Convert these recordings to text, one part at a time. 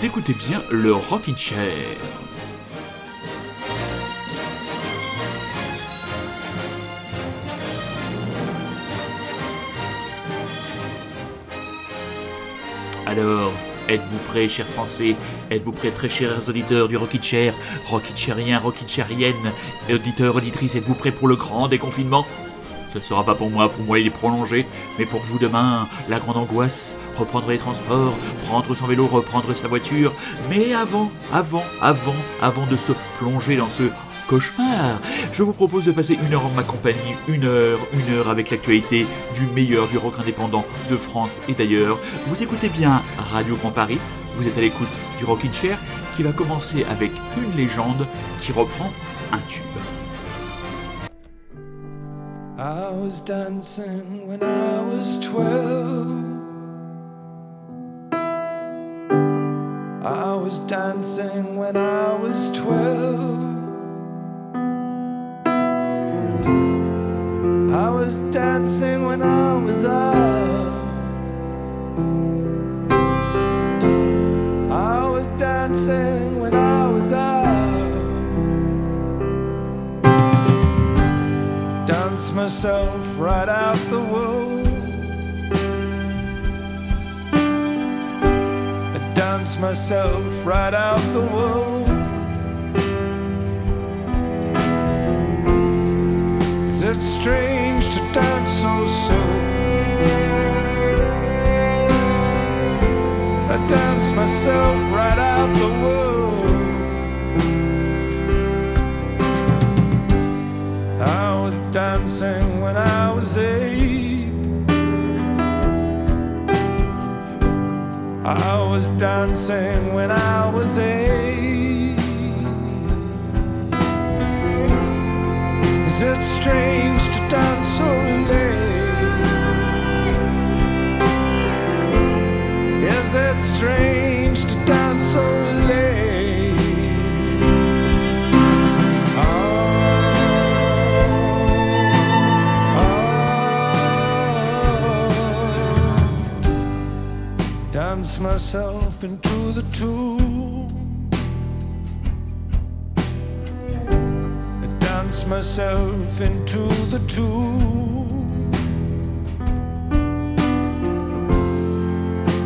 Écoutez bien le Rockin' Chair. Alors, êtes-vous prêts, chers Français? Êtes-vous prêts, très chers auditeurs du Rocket Chair? Rocket Chairien, Rocket Chairienne, auditeurs, auditrices, êtes-vous prêts pour le grand déconfinement? Ce ne sera pas pour moi, pour moi il est prolongé, mais pour vous demain, la grande angoisse, reprendre les transports, prendre son vélo, reprendre sa voiture. Mais avant, avant, avant, avant de se plonger dans ce cauchemar, je vous propose de passer une heure en ma compagnie, une heure, une heure avec l'actualité du meilleur du rock indépendant de France et d'ailleurs. Vous écoutez bien Radio Grand Paris, vous êtes à l'écoute du Rockin' Chair qui va commencer avec une légende qui reprend un tube. I was dancing when I was twelve. I was dancing when I was twelve. I was dancing when I was out. Myself right out the womb. I dance myself right out the womb. Is it strange to dance so soon? I dance myself right out the womb. Dancing when I was eight. I was dancing when I was eight. Is it strange to dance so late? Is it strange to dance so late? Dance myself into the tomb. I dance myself into the tomb.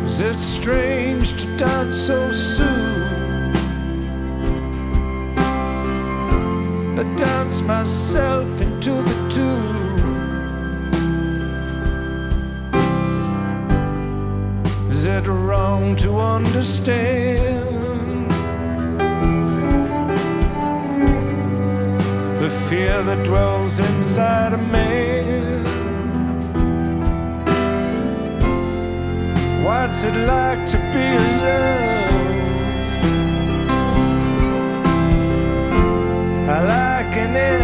Is it strange to dance so soon? I dance myself into the tomb. Wrong to understand the fear that dwells inside a man? What's it like to be alone? I liken it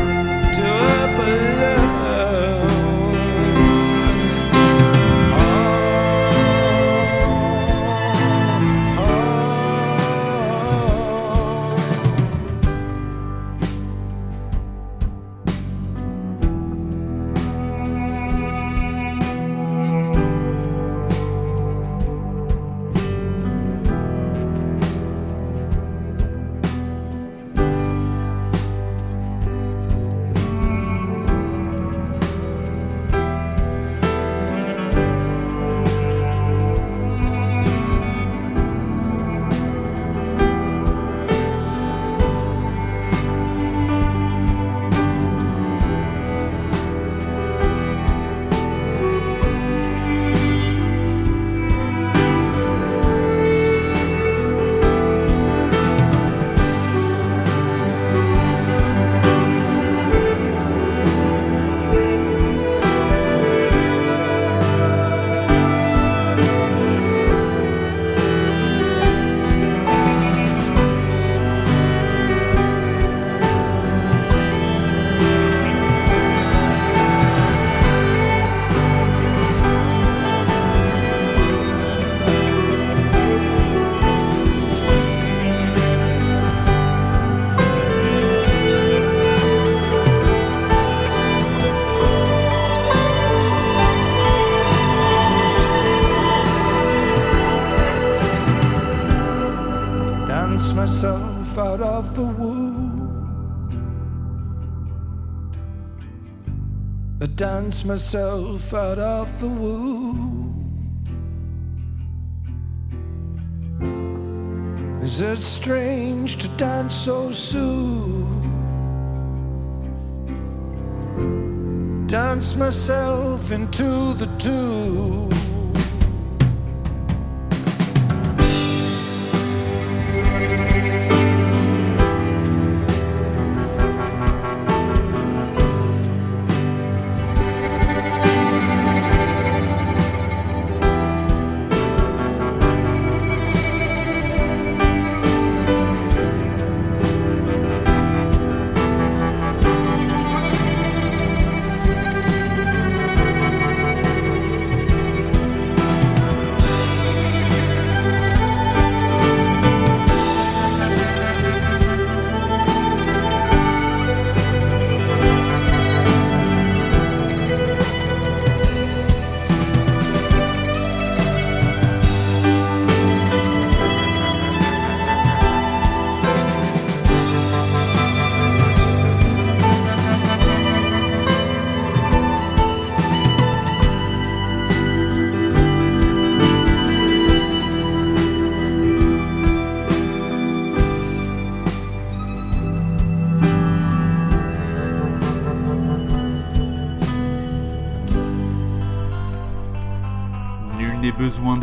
the womb. I dance myself out of the womb. Is it strange to dance so soon? Dance myself into the tune.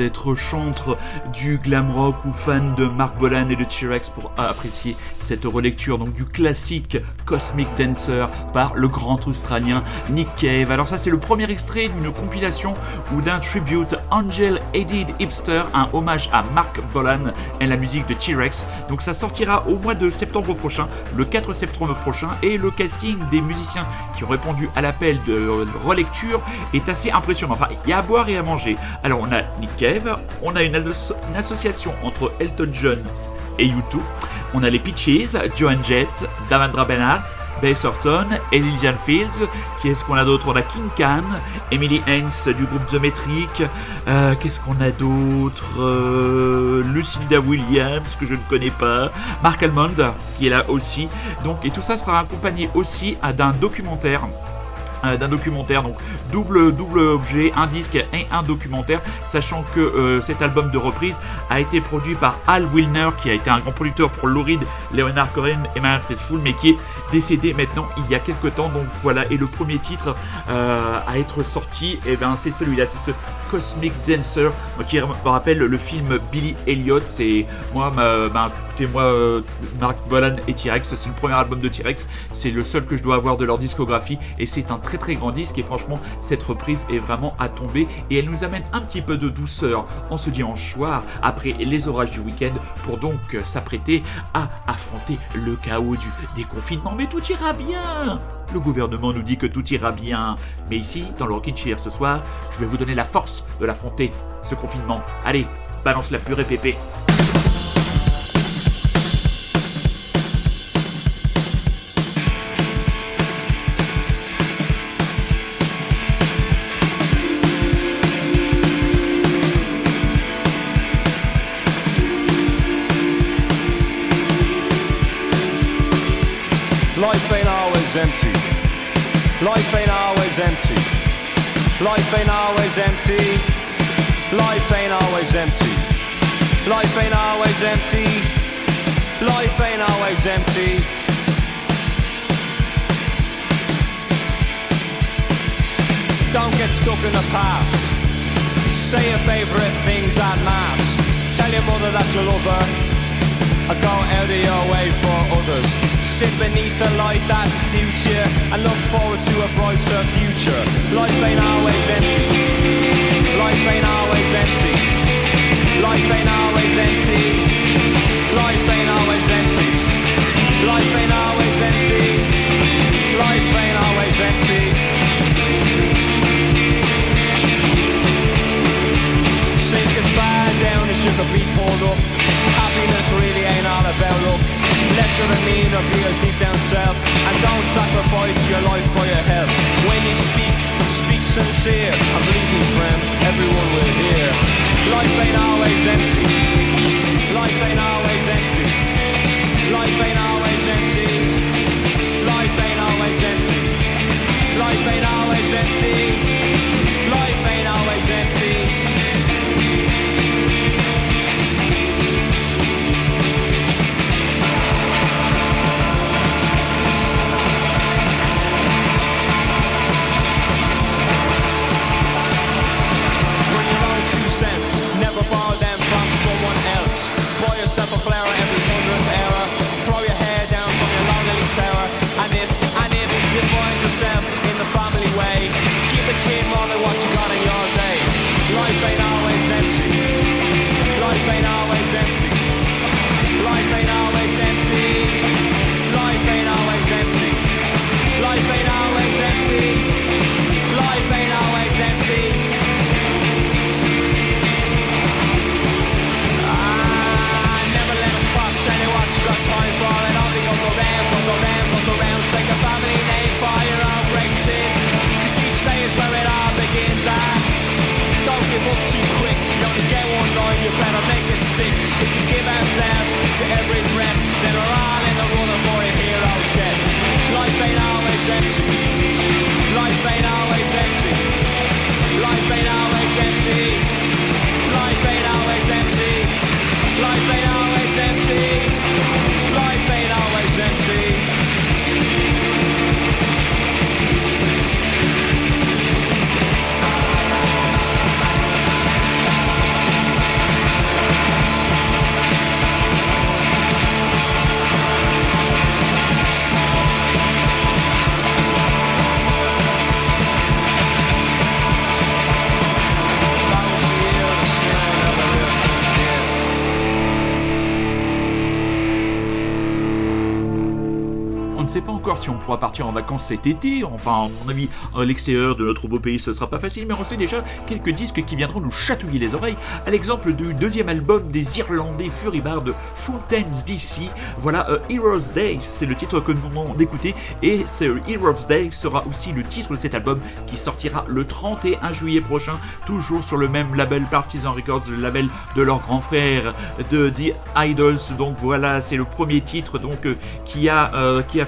included d'être chantre du glam rock ou fan de Mark Bolan et de T-Rex pour apprécier cette relecture donc du classique Cosmic Dancer par le grand australien Nick Cave. Alors ça c'est le premier extrait d'une compilation ou d'un tribute Angel Edit Hipster, un hommage à Mark Bolan et la musique de T-Rex. Donc ça sortira au mois de septembre prochain, le 4 septembre prochain et le casting des musiciens qui ont répondu à l'appel de relecture est assez impressionnant. Enfin, il y a à boire et à manger. Alors on a Nick Cave, on a une, association entre Elton John et U2, on a les Peaches, Joan Jett, Davandra Bennett, Bess Horton, Elysian Fields, qui est-ce qu'on a d'autre? On a King Khan, Emily Haynes du groupe The Metric, euh, qu'est-ce qu'on a d'autre? Euh, Lucinda Williams, que je ne connais pas, Mark Almond, qui est là aussi. Donc, et tout ça sera accompagné aussi d'un documentaire d'un documentaire. Donc double, double objet, un disque et un documentaire, sachant que euh, cet album de reprise a été produit par Al Wilner, qui a été un grand producteur pour Lou Reed, Leonard Cohen et Marianne Faithfull, mais qui est décédé maintenant il y a quelques temps. Donc voilà, et le premier titre euh, à être sorti, et eh ben c'est celui-là, c'est ce Cosmic Dancer, qui me rappelle le film Billy Elliot. C'est moi, ma, écoutez, moi, Mark Bolan et T-Rex, c'est le premier album de T-Rex, c'est le seul que je dois avoir de leur discographie, et c'est un très très grand disque et franchement cette reprise est vraiment à tomber et elle nous amène un petit peu de douceur en ce dimanche soir après les orages du week-end pour donc s'apprêter à affronter le chaos du déconfinement. Mais tout ira bien le gouvernement nous dit que tout ira bien. Mais ici, dans le Rockin' Chair ce soir, je vais vous donner la force de l'affronter, ce confinement. Allez, balance la purée pépé. Empty. Life ain't always empty. Life ain't always empty. Life ain't always empty. Life ain't always empty. Life ain't always empty. Don't get stuck in the past. Say your favorite things en mass. Tell your mother that you love her. I go out of your way for others. Sit beneath a light that suits you and look forward to a brighter future. Life ain't always empty. Life ain't always empty. Life ain't always empty. Life ain't always empty. Life ain't always empty. Life ain't always empty. Sink as far down as you can be pulled up about luck. Let your mean appeal deep down self, and don't sacrifice your life for your health. When you speak, speak sincere, I believe me, friend, everyone will hear. Life ain't always empty. Life ain't always empty. Life ain't always empty. Life ain't always empty. Life ain't always empty. yourself a flare at every ponderous error. Throw your hair down from your lonely terror. And if, and if you find yourself in the family way, si on pourra partir en vacances cet été. Enfin, à mon avis, à l'extérieur de notre beau pays, ce sera pas facile, mais on sait déjà quelques disques qui viendront nous chatouiller les oreilles. À l'exemple du deuxième album des Irlandais Furibard de Fountains DC. Voilà, euh, Heroes Day, c'est le titre que nous venons d'écouter. Et ce Heroes Day sera aussi le titre de cet album qui sortira le 31 juillet prochain, toujours sur le même label Partisan Records, le label de leur grand frère de The Idols. Donc voilà, c'est le premier titre donc euh, qui a euh, qui a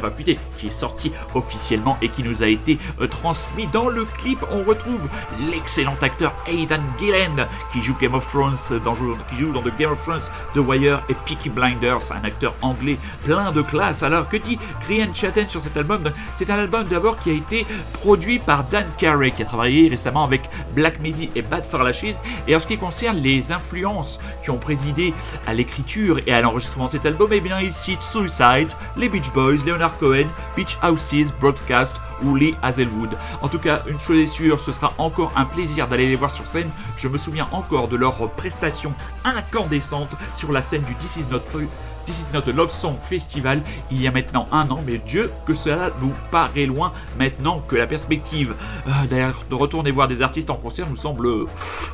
pas fuité, qui est sorti officiellement et qui nous a été euh, transmis dans le clip. On retrouve l'excellent acteur Aidan Gillen qui joue Game of Thrones, dans, qui joue dans The Game of Thrones, The Wire et Peaky Blinders, un acteur anglais plein de classe. Alors que dit Grian Chatten sur cet album? C'est un album d'abord qui a été produit par Dan Carey qui a travaillé récemment avec Black Midi et Bad for Lashes. Et en ce qui concerne les influences qui ont présidé à l'écriture et à l'enregistrement de cet album, eh bien il cite Suicide, les Beach Boys, Leonard Cohen, Beach Houses, Broadcast ou Lee Hazelwood. En tout cas, une chose est sûre, ce sera encore un plaisir d'aller les voir sur scène. Je me souviens encore de leur prestation incandescente sur la scène du This Is Not This is not Love Song Festival il y a maintenant un an, mais Dieu que cela nous paraît loin maintenant que la perspective euh, d'ailleurs de retourner voir des artistes en concert nous semble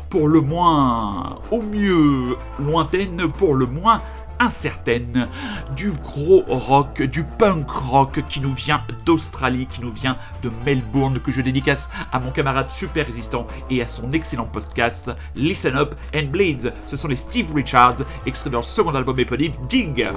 pour le moins au mieux lointaine, pour le moins incertaine, du gros rock, du punk rock qui nous vient d'Australie, qui nous vient de Melbourne, que je dédicace à mon camarade super résistant et à son excellent podcast Listen Up and Bleed. Ce sont les Steve Richards, extraits de leur second album éponyme Dig.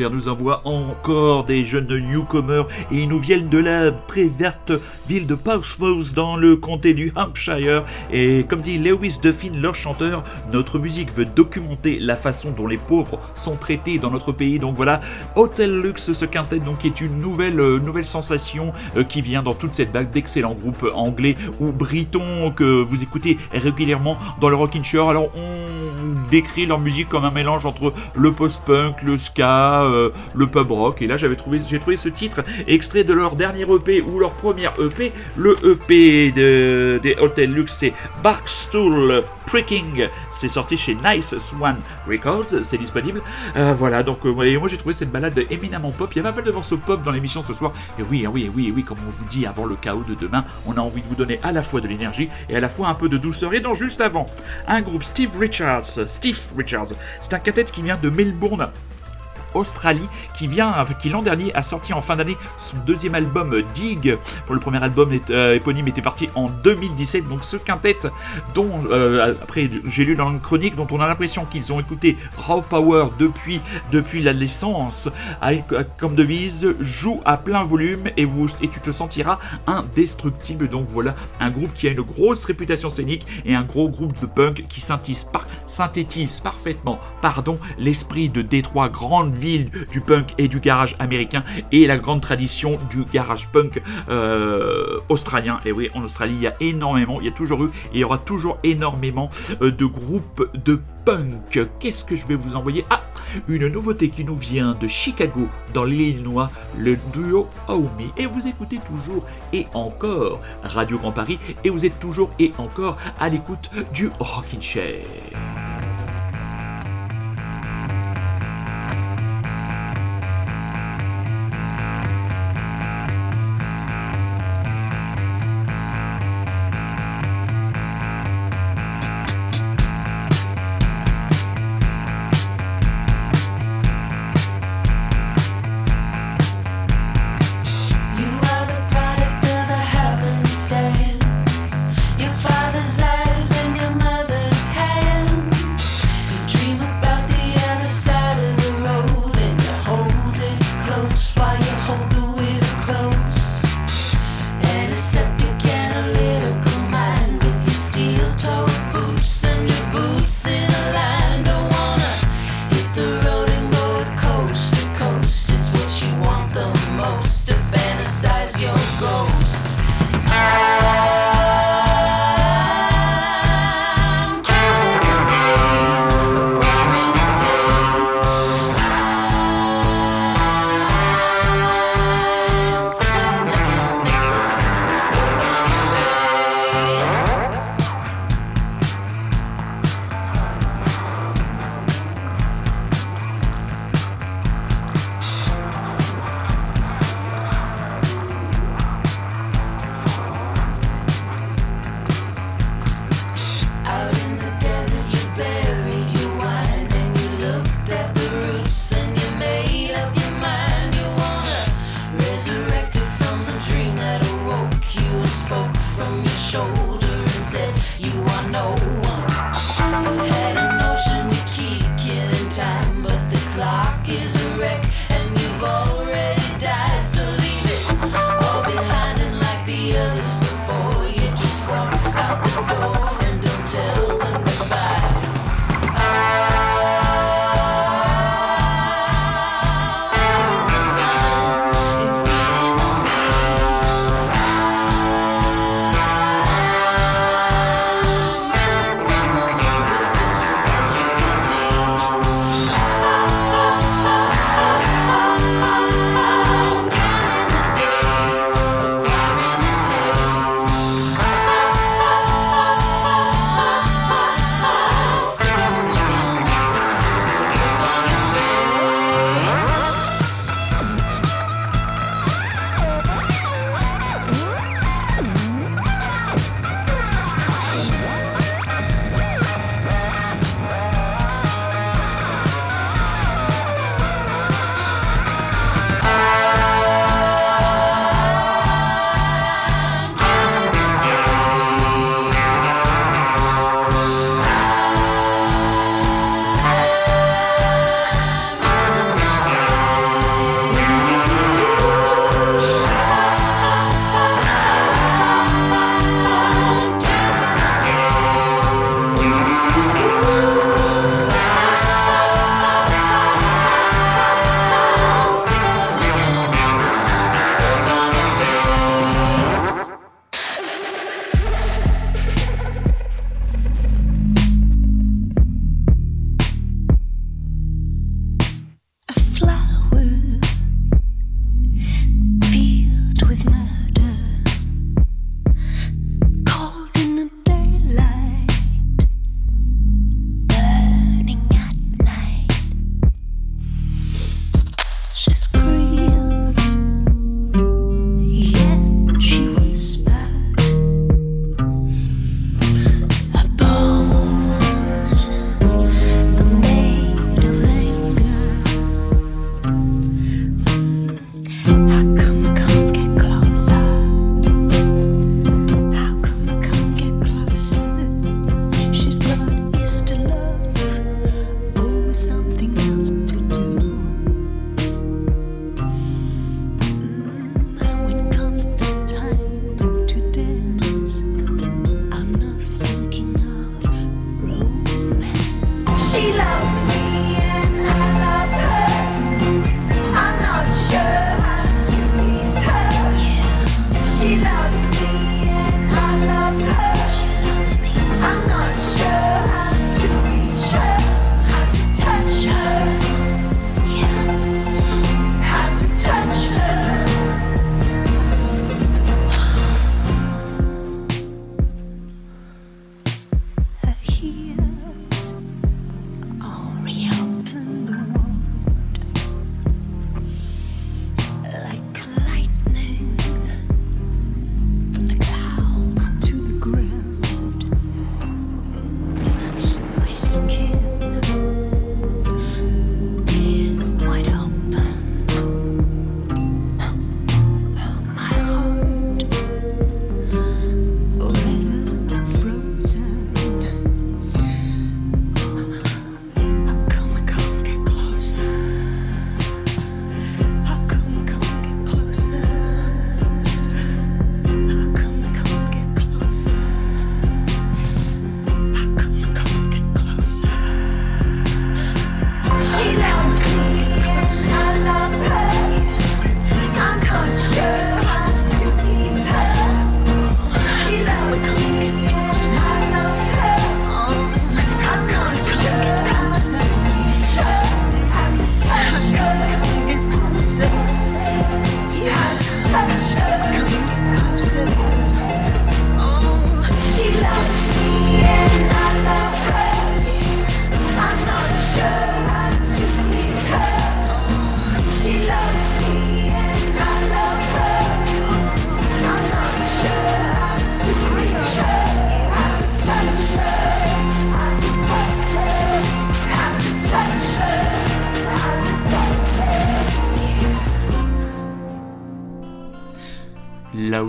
Nous envoie encore des jeunes newcomers et ils nous viennent de la très verte ville de Portsmouth dans le comté du Hampshire. Et comme dit Lewis Duffin, leur chanteur, notre musique veut documenter la façon dont les pauvres sont traités dans notre pays. Donc voilà, Hotel Lux, ce quintet donc est une nouvelle, euh, nouvelle sensation euh, qui vient dans toute cette vague d'excellents groupes anglais ou britons que vous écoutez régulièrement dans le Rockin' Chair. Alors on décrit leur musique comme un mélange entre le post-punk, le ska, euh, le pub rock. Et là, j'avais trouvé, j'ai trouvé ce titre extrait de leur dernier EP ou leur première EP. Le EP de, des Hotel Lux, c'est Barkstool Pricking. C'est sorti chez Nice Swan Records. C'est disponible. Euh, voilà. Donc, euh, moi, j'ai trouvé cette balade éminemment pop. Il y avait pas mal de morceaux pop dans l'émission ce soir. Et oui, ah oui, oui, oui, comme on vous dit avant le chaos de demain, on a envie de vous donner à la fois de l'énergie et à la fois un peu de douceur. Et donc, juste avant, un groupe Steve Richards. Steve Richards. C'est un cathète qui vient de Melbourne. Australie qui vient, qui l'an dernier a sorti en fin d'année son deuxième album Dig. Pour le premier album euh, éponyme était parti en 2017. Donc ce quintet dont euh, après j'ai lu dans une chronique dont on a l'impression qu'ils ont écouté Raw Power depuis depuis la naissance comme devise joue à plein volume et vous et tu te sentiras indestructible. Donc voilà un groupe qui a une grosse réputation scénique et un gros groupe de punk qui synthétise parfaitement pardon l'esprit de Détroit grande ville du punk et du garage américain et la grande tradition du garage punk euh, australien. Et oui, en Australie, il y a énormément, il y a toujours eu et il y aura toujours énormément euh, de groupes de punk. Qu'est-ce que je vais vous envoyer? Ah, une nouveauté qui nous vient de Chicago, dans l'Illinois, le duo Aomi. Et vous écoutez toujours et encore Radio Grand Paris et vous êtes toujours et encore à l'écoute du Rockin' Chair.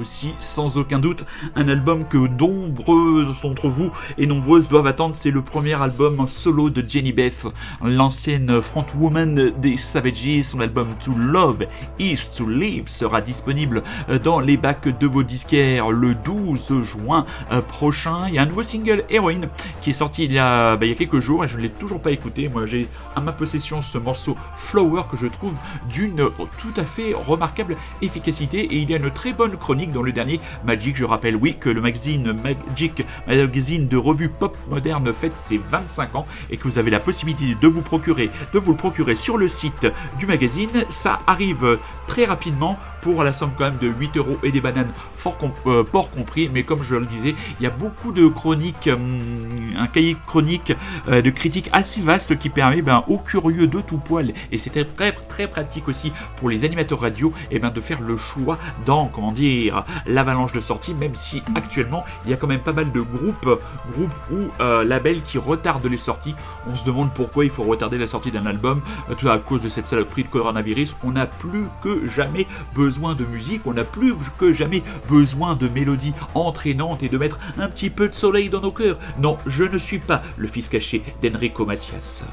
Aussi sans aucun doute un album que nombreux d'entre vous et nombreuses doivent attendre. C'est le premier album solo de Jenny Beth, l'ancienne frontwoman des Savages. Son album To Love Is To Live sera disponible dans les bacs de vos disquaires le 12 juin prochain. Il y a un nouveau single Heroin qui est sorti bah, il y a quelques jours et je ne l'ai toujours pas écouté. Moi j'ai à ma possession ce morceau Flower que je trouve d'une tout à fait remarquable efficacité et il y a une très bonne chronique dans le dernier Magic. Je rappelle, oui, que le magazine Magic, magazine de revue pop moderne, fête ses 25 ans et que vous avez la possibilité de vous procurer, de vous le procurer sur le site du magazine. Ça arrive très rapidement pour la somme quand même de 8 euros et des bananes, fort euh, compris. Mais comme je le disais, il y a beaucoup de chroniques, hum, un cahier chronique euh, de critiques assez vaste qui permet ben, aux curieux de tout poil, et c'était très, très pratique aussi pour les animateurs radio, et ben, de faire le choix dans, comment dire, l'avalanche de sorties, même si actuellement il y a quand même pas mal de groupes, groupes ou euh, labels qui retardent les sorties. On se demande pourquoi il faut retarder la sortie d'un album, tout à cause de cette saloperie de coronavirus. On n'a plus que jamais besoin de musique, on a plus que jamais besoin de mélodies entraînantes et de mettre un petit peu de soleil dans nos cœurs. Non, je ne suis pas le fils caché d'Enrico Macias.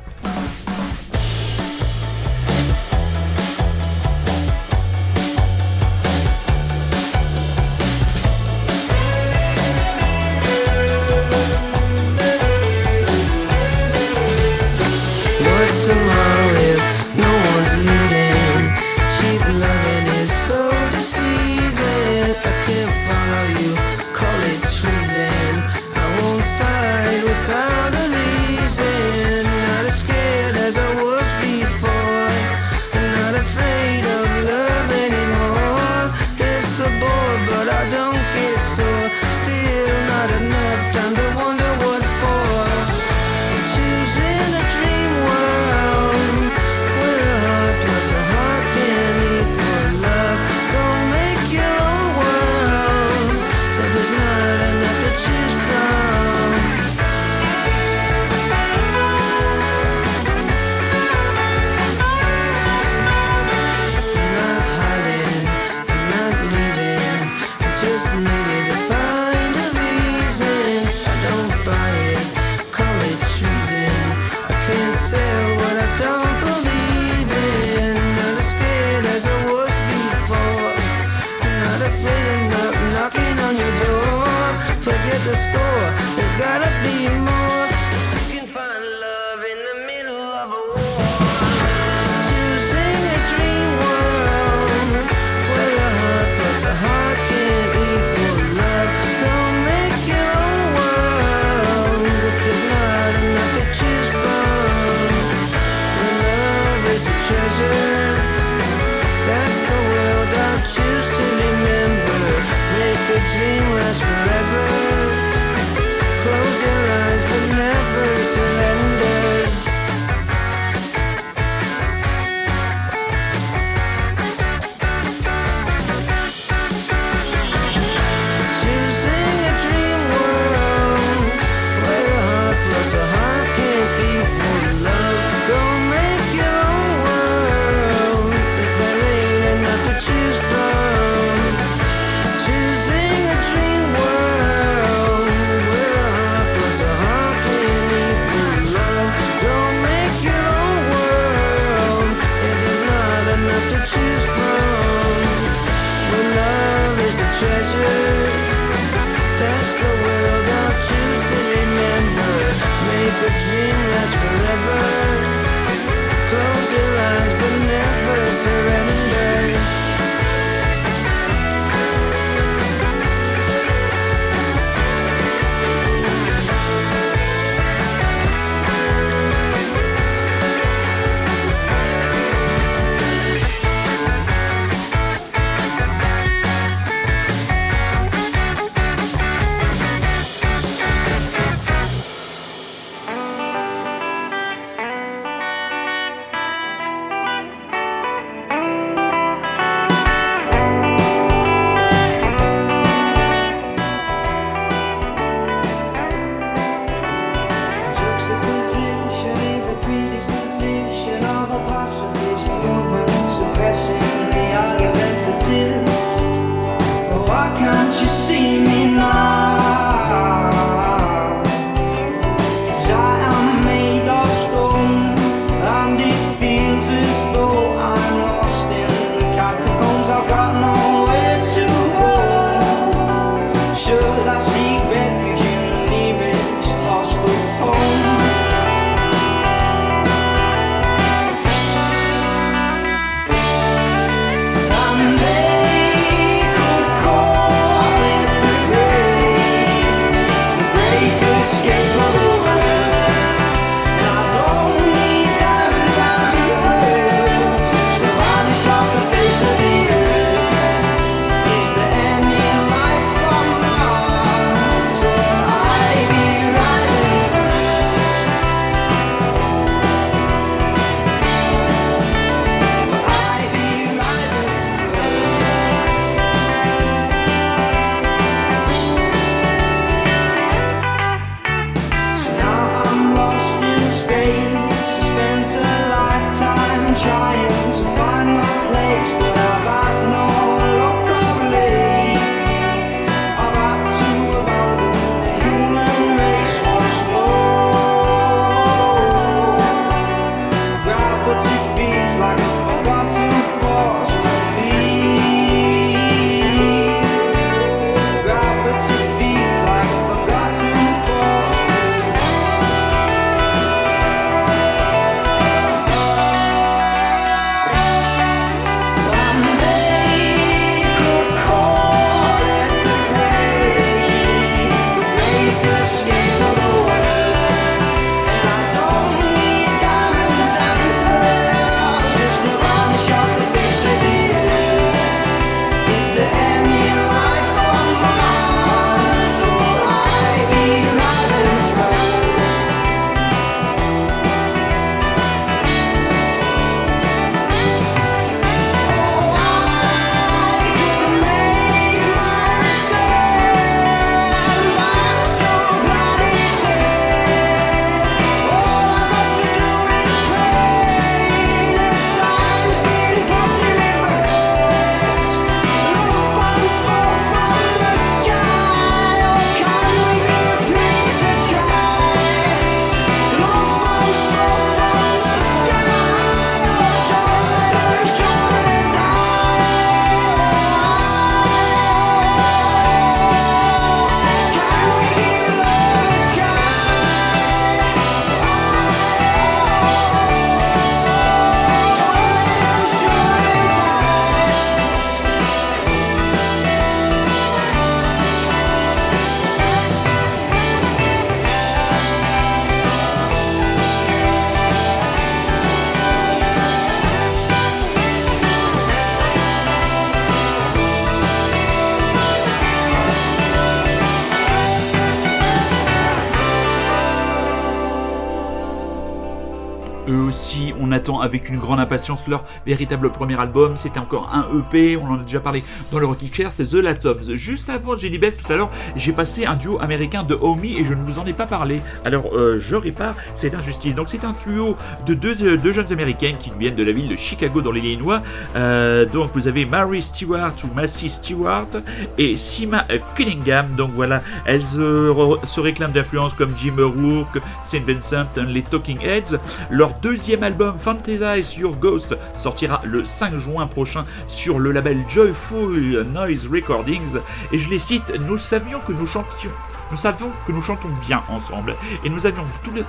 Attend avec une grande impatience leur véritable premier album. C'était encore un EP, on en a déjà parlé dans le Rocky Chair, c'est The Latoms. Juste avant Jelly Best tout à l'heure, j'ai passé un duo américain de Omi et je ne vous en ai pas parlé. Alors euh, je répare cette injustice. Donc c'est un duo de deux, euh, deux jeunes américaines qui viennent de la ville de Chicago dans l'Illinois. Euh, donc vous avez Mary Stewart ou Massey Stewart et Sima Cunningham. Donc voilà, elles euh, se réclament d'influences comme Jim O'Rourke, St. Vincent, les Talking Heads. Leur deuxième album, Fantasize Your Ghost, sortira le 5 juin prochain sur le label Joyful Noise Recordings. Et je les cite, nous savions que nous chantions. Nous savions que nous chantons bien ensemble. Et nous avions tous les...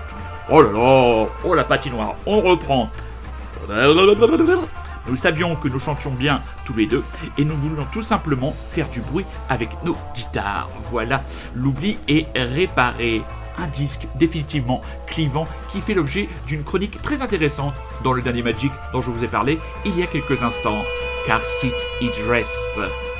Oh là là Oh la patinoire On reprend nous savions que nous chantions bien tous les deux et nous voulions tout simplement faire du bruit avec nos guitares. Voilà, l'oubli est réparé. Un disque définitivement clivant qui fait l'objet d'une chronique très intéressante dans le dernier Magic dont je vous ai parlé il y a quelques instants. Car sit it rest.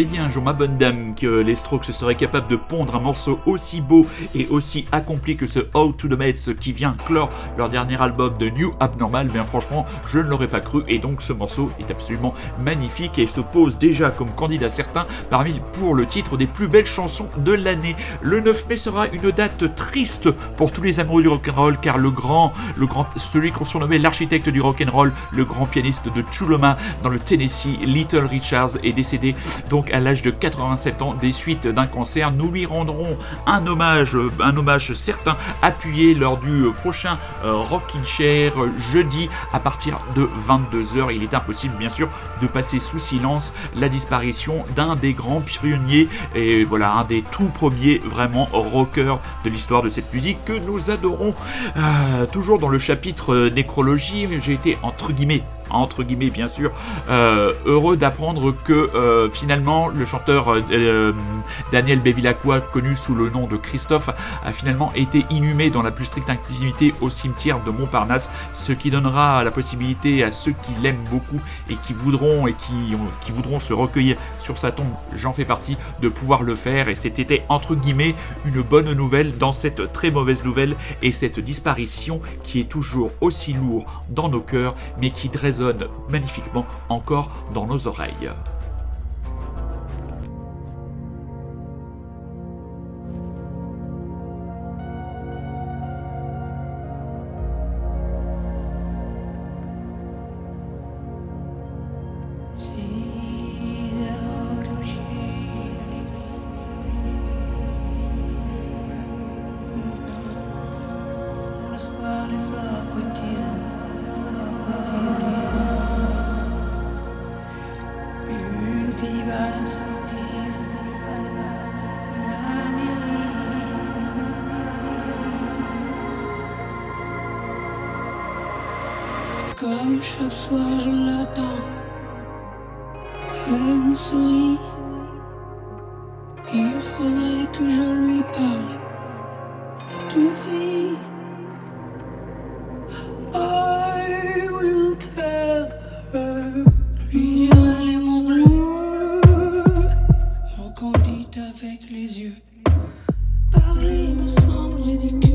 M'avait dit un jour, ma bonne dame, les Strokes seraient capables de pondre un morceau aussi beau et aussi accompli que ce Out to the Mets qui vient clore leur dernier album de New Abnormal, bien franchement, je ne l'aurais pas cru. Et donc ce morceau est absolument magnifique et se pose déjà comme candidat certain parmi pour le titre des plus belles chansons de l'année. Le 9 mai sera une date triste pour tous les amoureux du rock'n'roll car le grand, le grand, celui qu'on surnommait l'architecte du rock'n'roll, le grand pianiste de Tuloma dans le Tennessee, Little Richards, est décédé donc à l'âge de 87 ans des suites d'un cancer. Nous lui rendrons un hommage, un hommage certain appuyé lors du prochain euh, Rockin' Chair jeudi à partir de 22h. Il est impossible bien sûr de passer sous silence la disparition d'un des grands pionniers et voilà un des tout premiers vraiment rockers de l'histoire de cette musique que nous adorons. Euh, toujours dans le chapitre euh, nécrologie, j'ai été entre guillemets entre guillemets bien sûr, euh, heureux d'apprendre que euh, finalement le chanteur euh, Daniel Bevilacqua, connu sous le nom de Christophe, a finalement été inhumé dans la plus stricte intimité au cimetière de Montparnasse, ce qui donnera la possibilité à ceux qui l'aiment beaucoup et qui voudront et qui, qui voudront se recueillir sur sa tombe, j'en fais partie, de pouvoir le faire. Et c'était entre guillemets une bonne nouvelle dans cette très mauvaise nouvelle et cette disparition qui est toujours aussi lourd dans nos cœurs mais qui dresse magnifiquement encore dans nos oreilles. Semble ridicule.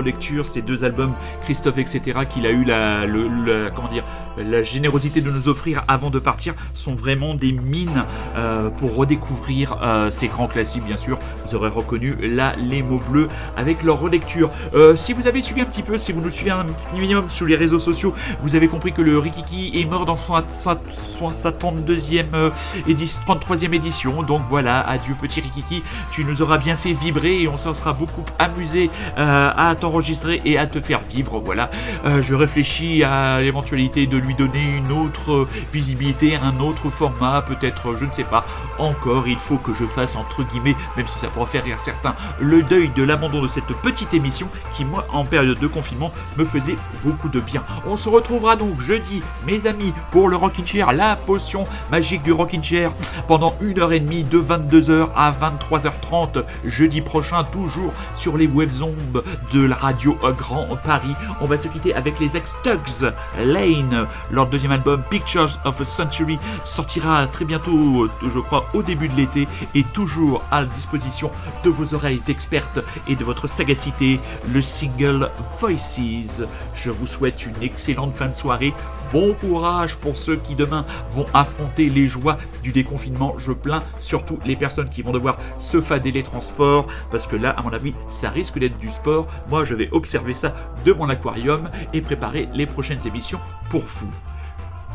Relecture, ces deux albums, Christophe, etc., qu'il a eu la, le- comment dire, la générosité de nous offrir avant de partir, sont vraiment des mines euh, pour redécouvrir euh, ces grands classiques, bien sûr. Vous aurez reconnu là les mots bleus avec leur relecture. Euh, si vous avez suivi un petit peu, si vous nous suivez un minimum sur les réseaux sociaux, vous avez compris que le Rikiki est mort dans son, sa 32e euh, édi- 33e édition. Donc voilà, adieu petit Rikiki, tu nous auras bien fait vibrer et on s'en sera beaucoup amusé à t'enregistrer et à te faire vivre. Voilà, Euh, je réfléchis à l'éventualité de lui donner une autre euh, visibilité, un autre format, peut-être, je ne sais pas. Encore, il faut que je fasse entre guillemets, même si ça pourrait faire rire certains, le deuil de l'abandon de cette petite émission qui, moi, en période de confinement, me faisait beaucoup de bien. On se retrouvera donc jeudi, mes amis, pour le Rockin' Chair, la potion magique du Rockin' Chair, pendant une heure et demie de 22h à 23h30, jeudi prochain, toujours sur les webzombes de la radio Grand Paris. On va se quitter avec les ex-Tugs Lane. Leur deuxième album, Pictures of a Century, sortira très bientôt, je crois, au début de l'été, et toujours à disposition de vos oreilles expertes et de votre sagacité, le single Voices. Je vous souhaite une excellente fin de soirée. Bon courage pour ceux qui demain vont affronter les joies du déconfinement. Je plains surtout les personnes qui vont devoir se fader les transports parce que là, à mon avis, ça risque d'être du sport. Je vais observer ça de mon aquarium et préparer les prochaines émissions pour vous.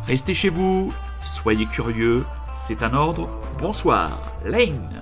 Restez chez vous, soyez curieux, c'est un ordre. Bonsoir, Lane.